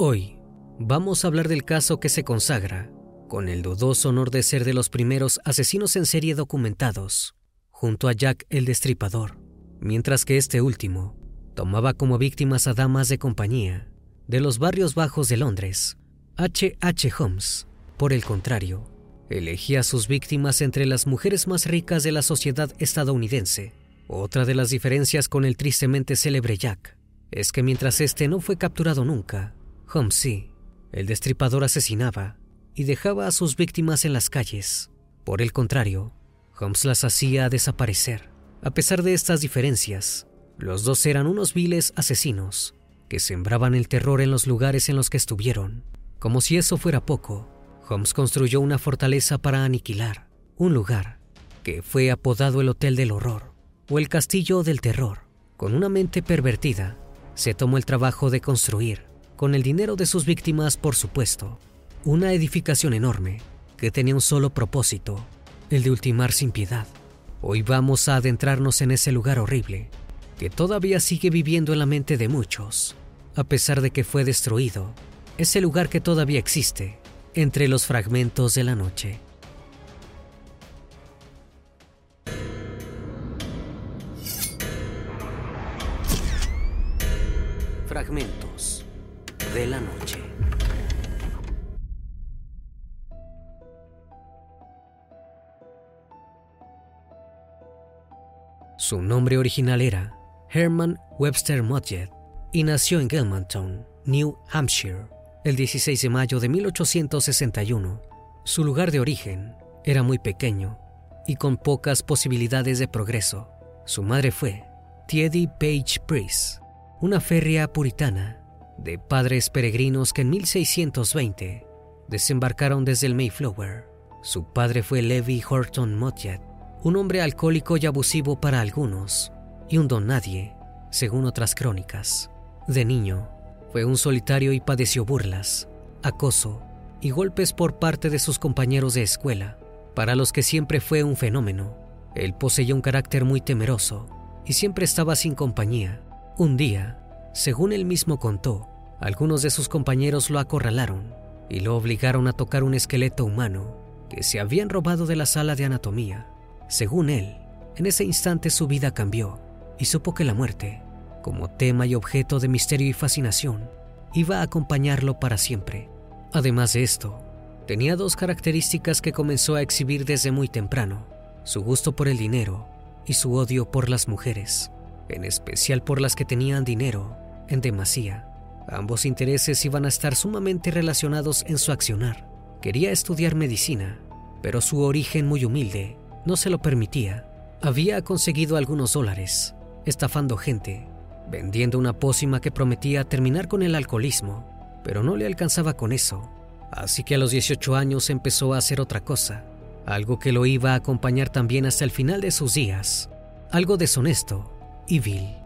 Hoy vamos a hablar del caso que se consagra con el dudoso honor de ser de los primeros asesinos en serie documentados, junto a Jack el Destripador, mientras que este último tomaba como víctimas a damas de compañía de los barrios bajos de Londres. H. H. Holmes, por el contrario, elegía a sus víctimas entre las mujeres más ricas de la sociedad estadounidense. Otra de las diferencias con el tristemente célebre Jack es que mientras este no fue capturado nunca, Holmes sí, el destripador asesinaba y dejaba a sus víctimas en las calles. Por el contrario, Holmes las hacía desaparecer. A pesar de estas diferencias, los dos eran unos viles asesinos que sembraban el terror en los lugares en los que estuvieron. Como si eso fuera poco, Holmes construyó una fortaleza para aniquilar, un lugar que fue apodado el Hotel del Horror o el Castillo del Terror. Con una mente pervertida, se tomó el trabajo de construir, con el dinero de sus víctimas por supuesto, una edificación enorme que tenía un solo propósito, el de ultimar sin piedad. Hoy vamos a adentrarnos en ese lugar horrible que todavía sigue viviendo en la mente de muchos, a pesar de que fue destruido, ese lugar que todavía existe entre los fragmentos de la noche. Fragmentos la noche. Su nombre original era Herman Webster Mudgett y nació en Gelmantown, New Hampshire, el 16 de mayo de 1861. Su lugar de origen era muy pequeño y con pocas posibilidades de progreso. Su madre fue Tiedy Page Priest, una férrea puritana de padres peregrinos que en 1620 desembarcaron desde el Mayflower. Su padre fue Levi Horton Mudgett, un hombre alcohólico y abusivo para algunos, y un don nadie, según otras crónicas. De niño, fue un solitario y padeció burlas, acoso y golpes por parte de sus compañeros de escuela, para los que siempre fue un fenómeno. Él poseía un carácter muy temeroso y siempre estaba sin compañía. Un día, según él mismo contó, algunos de sus compañeros lo acorralaron y lo obligaron a tocar un esqueleto humano que se habían robado de la sala de anatomía. Según él, en ese instante su vida cambió y supo que la muerte, como tema y objeto de misterio y fascinación, iba a acompañarlo para siempre. Además de esto, tenía dos características que comenzó a exhibir desde muy temprano, su gusto por el dinero y su odio por las mujeres, en especial por las que tenían dinero en demasía. Ambos intereses iban a estar sumamente relacionados en su accionar. Quería estudiar medicina, pero su origen muy humilde no se lo permitía. Había conseguido algunos dólares, estafando gente, vendiendo una pócima que prometía terminar con el alcoholismo, pero no le alcanzaba con eso. Así que a los 18 años empezó a hacer otra cosa, algo que lo iba a acompañar también hasta el final de sus días, algo deshonesto y vil.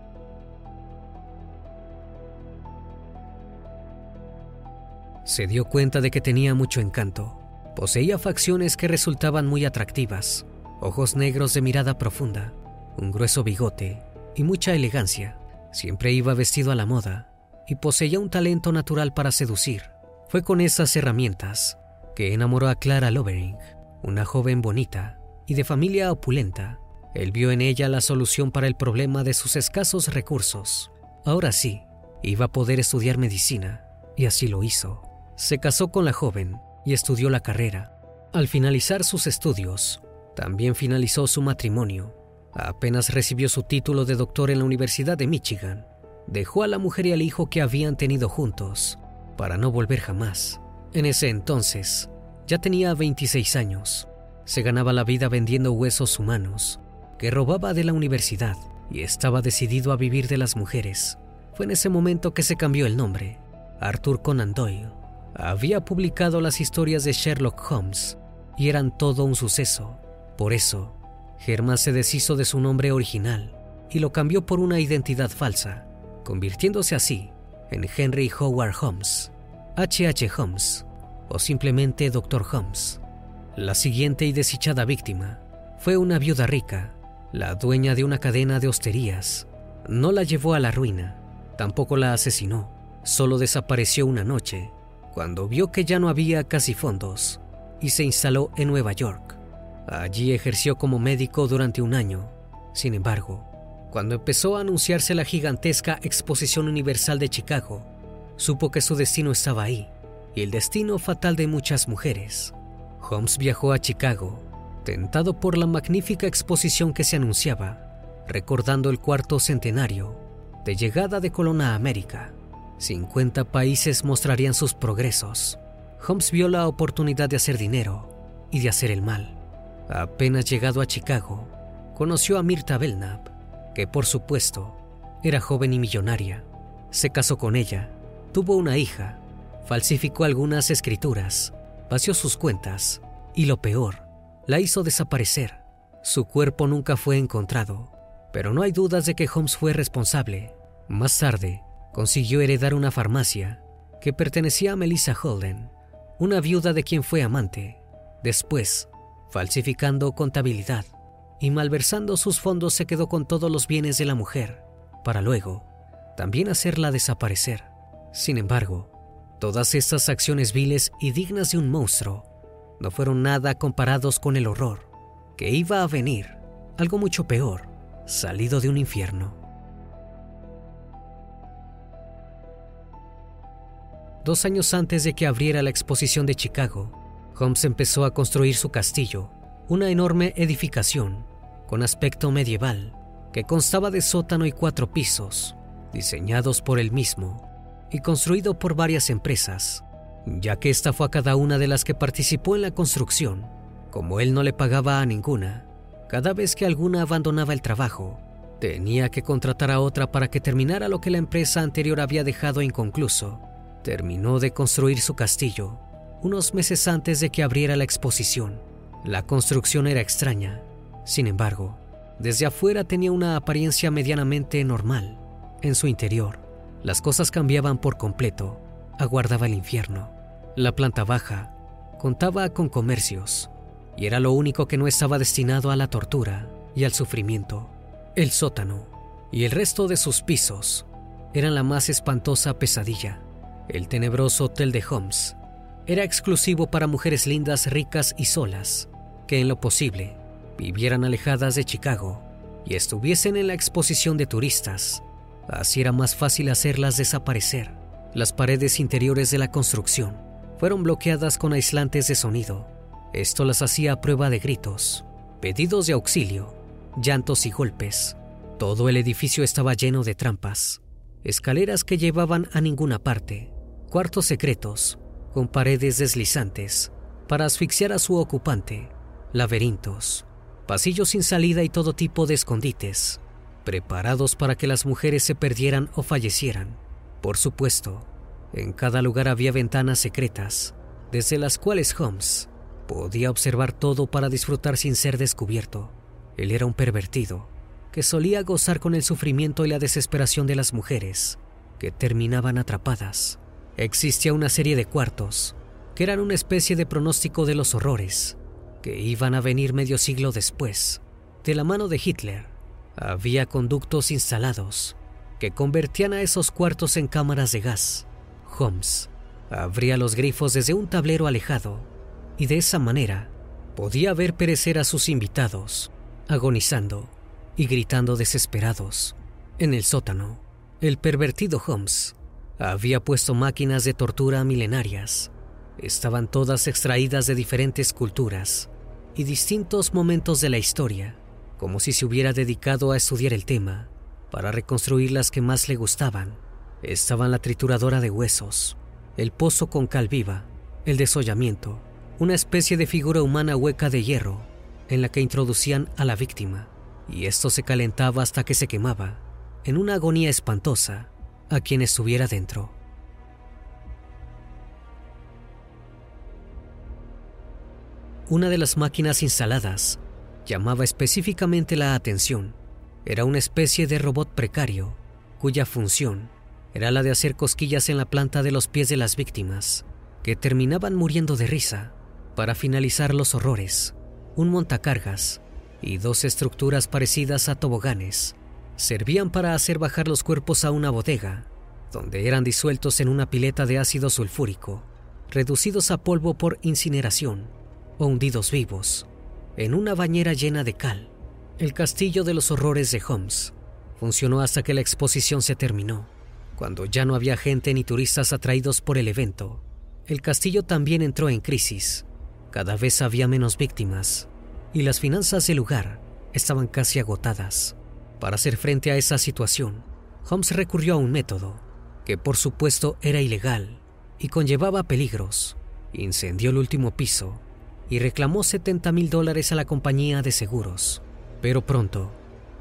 Se dio cuenta de que tenía mucho encanto. Poseía facciones que resultaban muy atractivas, ojos negros de mirada profunda, un grueso bigote y mucha elegancia. Siempre iba vestido a la moda y poseía un talento natural para seducir. Fue con esas herramientas que enamoró a Clara Lovering, una joven bonita y de familia opulenta. Él vio en ella la solución para el problema de sus escasos recursos. Ahora sí, iba a poder estudiar medicina, y así lo hizo. Se casó con la joven y estudió la carrera. Al finalizar sus estudios, también finalizó su matrimonio. Apenas recibió su título de doctor en la Universidad de Michigan, dejó a la mujer y al hijo que habían tenido juntos para no volver jamás. En ese entonces, ya tenía 26 años. Se ganaba la vida vendiendo huesos humanos, que robaba de la universidad y estaba decidido a vivir de las mujeres. Fue en ese momento que se cambió el nombre. Arthur Conan Doyle había publicado las historias de Sherlock Holmes y eran todo un suceso. Por eso, Germán se deshizo de su nombre original y lo cambió por una identidad falsa, convirtiéndose así en Henry Howard Holmes, H.H. H. Holmes o simplemente Dr. Holmes. La siguiente y desdichada víctima fue una viuda rica, la dueña de una cadena de hosterías. No la llevó a la ruina, tampoco la asesinó. solo desapareció una noche, cuando vio que ya no había casi fondos, y se instaló en Nueva York. Allí ejerció como médico durante un año. Sin embargo, cuando empezó a anunciarse la gigantesca Exposición Universal de Chicago, supo que su destino estaba ahí, y el destino fatal de muchas mujeres. Holmes viajó a Chicago, tentado por la magnífica exposición que se anunciaba, recordando el cuarto centenario de llegada de Colón a América. 50 países mostrarían sus progresos. Holmes vio la oportunidad de hacer dinero y de hacer el mal. Apenas llegado a Chicago, conoció a Mirta Belknap, que por supuesto era joven y millonaria. Se casó con ella, tuvo una hija, falsificó algunas escrituras, vació sus cuentas y lo peor, la hizo desaparecer. Su cuerpo nunca fue encontrado, pero no hay dudas de que Holmes fue responsable. Más tarde, consiguió heredar una farmacia que pertenecía a Melissa Holden, una viuda de quien fue amante. Después, falsificando contabilidad y malversando sus fondos, se quedó con todos los bienes de la mujer, para luego también hacerla desaparecer. Sin embargo, todas estas acciones viles y dignas de un monstruo no fueron nada comparados con el horror que iba a venir, algo mucho peor, salido de un infierno. Dos años antes de que abriera la exposición de Chicago, Holmes empezó a construir su castillo, una enorme edificación con aspecto medieval que constaba de sótano y cuatro pisos, diseñados por él mismo y construido por varias empresas, ya que esta fue a cada una de las que participó en la construcción. Como él no le pagaba a ninguna, cada vez que alguna abandonaba el trabajo, tenía que contratar a otra para que terminara lo que la empresa anterior había dejado inconcluso. Terminó de construir su castillo unos meses antes de que abriera la exposición. La construcción era extraña. Sin embargo, desde afuera tenía una apariencia medianamente normal. En su interior, las cosas cambiaban por completo. Aguardaba el infierno. La planta baja contaba con comercios y era lo único que no estaba destinado a la tortura y al sufrimiento. El sótano y el resto de sus pisos eran la más espantosa pesadilla. El tenebroso hotel de Holmes era exclusivo para mujeres lindas, ricas y solas, que en lo posible vivieran alejadas de Chicago y estuviesen en la exposición de turistas. Así era más fácil hacerlas desaparecer. Las paredes interiores de la construcción fueron bloqueadas con aislantes de sonido. Esto las hacía a prueba de gritos, pedidos de auxilio, llantos y golpes. Todo el edificio estaba lleno de trampas, escaleras que llevaban a ninguna parte, cuartos secretos con paredes deslizantes para asfixiar a su ocupante, laberintos, pasillos sin salida y todo tipo de escondites, preparados para que las mujeres se perdieran o fallecieran. Por supuesto, en cada lugar había ventanas secretas, desde las cuales Holmes podía observar todo para disfrutar sin ser descubierto. Él era un pervertido, que solía gozar con el sufrimiento y la desesperación de las mujeres, que terminaban atrapadas existía una serie de cuartos que eran una especie de pronóstico de los horrores que iban a venir medio siglo después. De la mano de Hitler, había conductos instalados que convertían a esos cuartos en cámaras de gas. Holmes abría los grifos desde un tablero alejado y de esa manera podía ver perecer a sus invitados, agonizando y gritando desesperados. En el sótano, el pervertido Holmes había puesto máquinas de tortura milenarias. Estaban todas extraídas de diferentes culturas y distintos momentos de la historia, como si se hubiera dedicado a estudiar el tema para reconstruir las que más le gustaban. Estaban la trituradora de huesos, el pozo con cal viva, el desollamiento, una especie de figura humana hueca de hierro en la que introducían a la víctima, y esto se calentaba hasta que se quemaba, en una agonía espantosa a quien estuviera dentro. Una de las máquinas instaladas llamaba específicamente la atención. Era una especie de robot precario, cuya función era la de hacer cosquillas en la planta de los pies de las víctimas, que terminaban muriendo de risa. Para finalizar los horrores, un montacargas y dos estructuras parecidas a toboganes servían para hacer bajar los cuerpos a una bodega, donde eran disueltos en una pileta de ácido sulfúrico, reducidos a polvo por incineración o hundidos vivos en una bañera llena de cal. El castillo de los horrores de Holmes funcionó hasta que la exposición se terminó. Cuando ya no había gente ni turistas atraídos por el evento, el castillo también entró en crisis. Cada vez había menos víctimas y las finanzas del lugar estaban casi agotadas. Para hacer frente a esa situación, Holmes recurrió a un método que por supuesto era ilegal y conllevaba peligros. Incendió el último piso y reclamó 70 mil dólares a la compañía de seguros. Pero pronto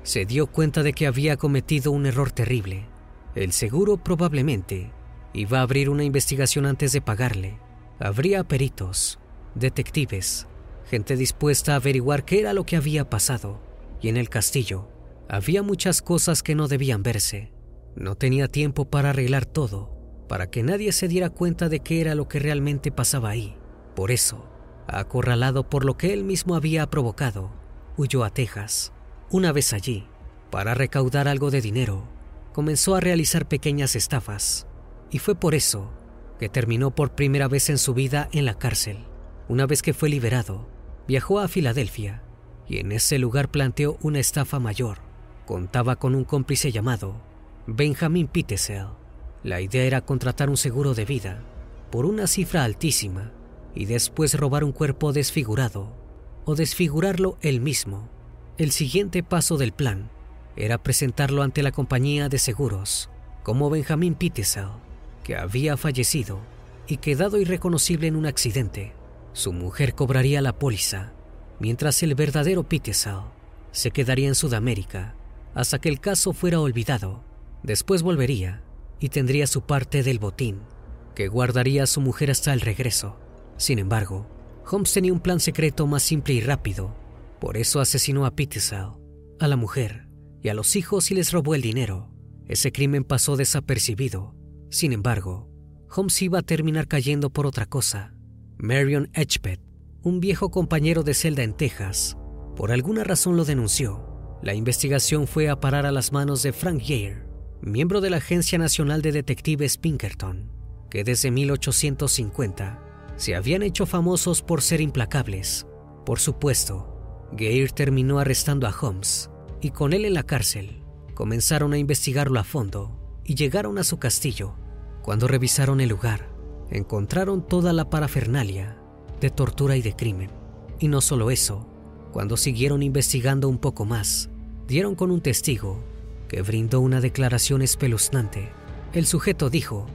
se dio cuenta de que había cometido un error terrible. El seguro probablemente iba a abrir una investigación antes de pagarle. Habría peritos, detectives, gente dispuesta a averiguar qué era lo que había pasado. Y en el castillo había muchas cosas que no debían verse. No tenía tiempo para arreglar todo, para que nadie se diera cuenta de qué era lo que realmente pasaba ahí. Por eso, acorralado por lo que él mismo había provocado, huyó a Texas. Una vez allí, para recaudar algo de dinero, comenzó a realizar pequeñas estafas, y fue por eso que terminó por primera vez en su vida en la cárcel. Una vez que fue liberado, viajó a Filadelfia y en ese lugar planteó una estafa mayor. Contaba con un cómplice llamado Benjamin Pitesel. La idea era contratar un seguro de vida por una cifra altísima y después robar un cuerpo desfigurado o desfigurarlo él mismo. El siguiente paso del plan era presentarlo ante la compañía de seguros como Benjamin Pitesel, que había fallecido y quedado irreconocible en un accidente. Su mujer cobraría la póliza, mientras el verdadero Pitesel se quedaría en Sudamérica hasta que el caso fuera olvidado. Después volvería y tendría su parte del botín, que guardaría a su mujer hasta el regreso. Sin embargo, Holmes tenía un plan secreto más simple y rápido. Por eso asesinó a Pitesal, a la mujer y a los hijos y les robó el dinero. Ese crimen pasó desapercibido. Sin embargo, Holmes iba a terminar cayendo por otra cosa. Marion Edgepeth, un viejo compañero de celda en Texas, por alguna razón lo denunció. La investigación fue a parar a las manos de Frank Yair, miembro de la Agencia Nacional de Detectives Pinkerton, que desde 1850 se habían hecho famosos por ser implacables. Por supuesto, Geir terminó arrestando a Holmes y con él en la cárcel comenzaron a investigarlo a fondo y llegaron a su castillo. Cuando revisaron el lugar, encontraron toda la parafernalia de tortura y de crimen. Y no solo eso, cuando siguieron investigando un poco más, dieron con un testigo que brindó una declaración espeluznante. El sujeto dijo,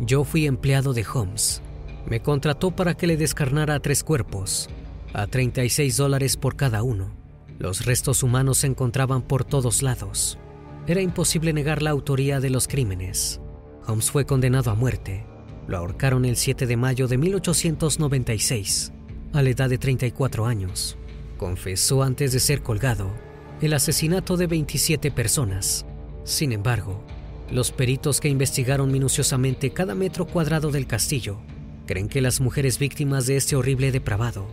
yo fui empleado de Holmes me contrató para que le descarnara tres cuerpos, a 36 dólares por cada uno. Los restos humanos se encontraban por todos lados. Era imposible negar la autoría de los crímenes. Holmes fue condenado a muerte. Lo ahorcaron el 7 de mayo de 1896, a la edad de 34 años. Confesó antes de ser colgado el asesinato de 27 personas. Sin embargo, los peritos que investigaron minuciosamente cada metro cuadrado del castillo creen que las mujeres víctimas de este horrible depravado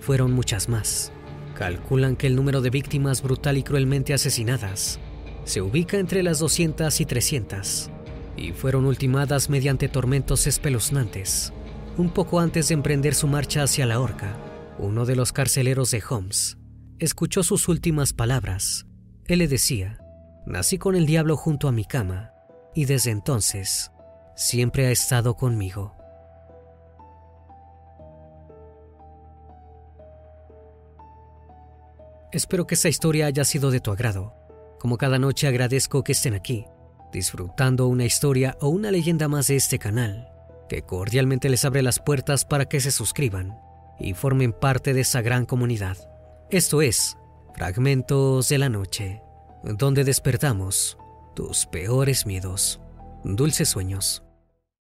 fueron muchas más. Calculan que el número de víctimas brutal y cruelmente asesinadas se ubica entre las 200 y 300 y fueron ultimadas mediante tormentos espeluznantes. Un poco antes de emprender su marcha hacia la horca, uno de los carceleros de Holmes escuchó sus últimas palabras. Él le decía, nací con el diablo junto a mi cama y desde entonces siempre ha estado conmigo. Espero que esta historia haya sido de tu agrado. Como cada noche agradezco que estén aquí, disfrutando una historia o una leyenda más de este canal, que cordialmente les abre las puertas para que se suscriban y formen parte de esa gran comunidad. Esto es Fragmentos de la Noche, donde despertamos tus peores miedos. Dulces sueños.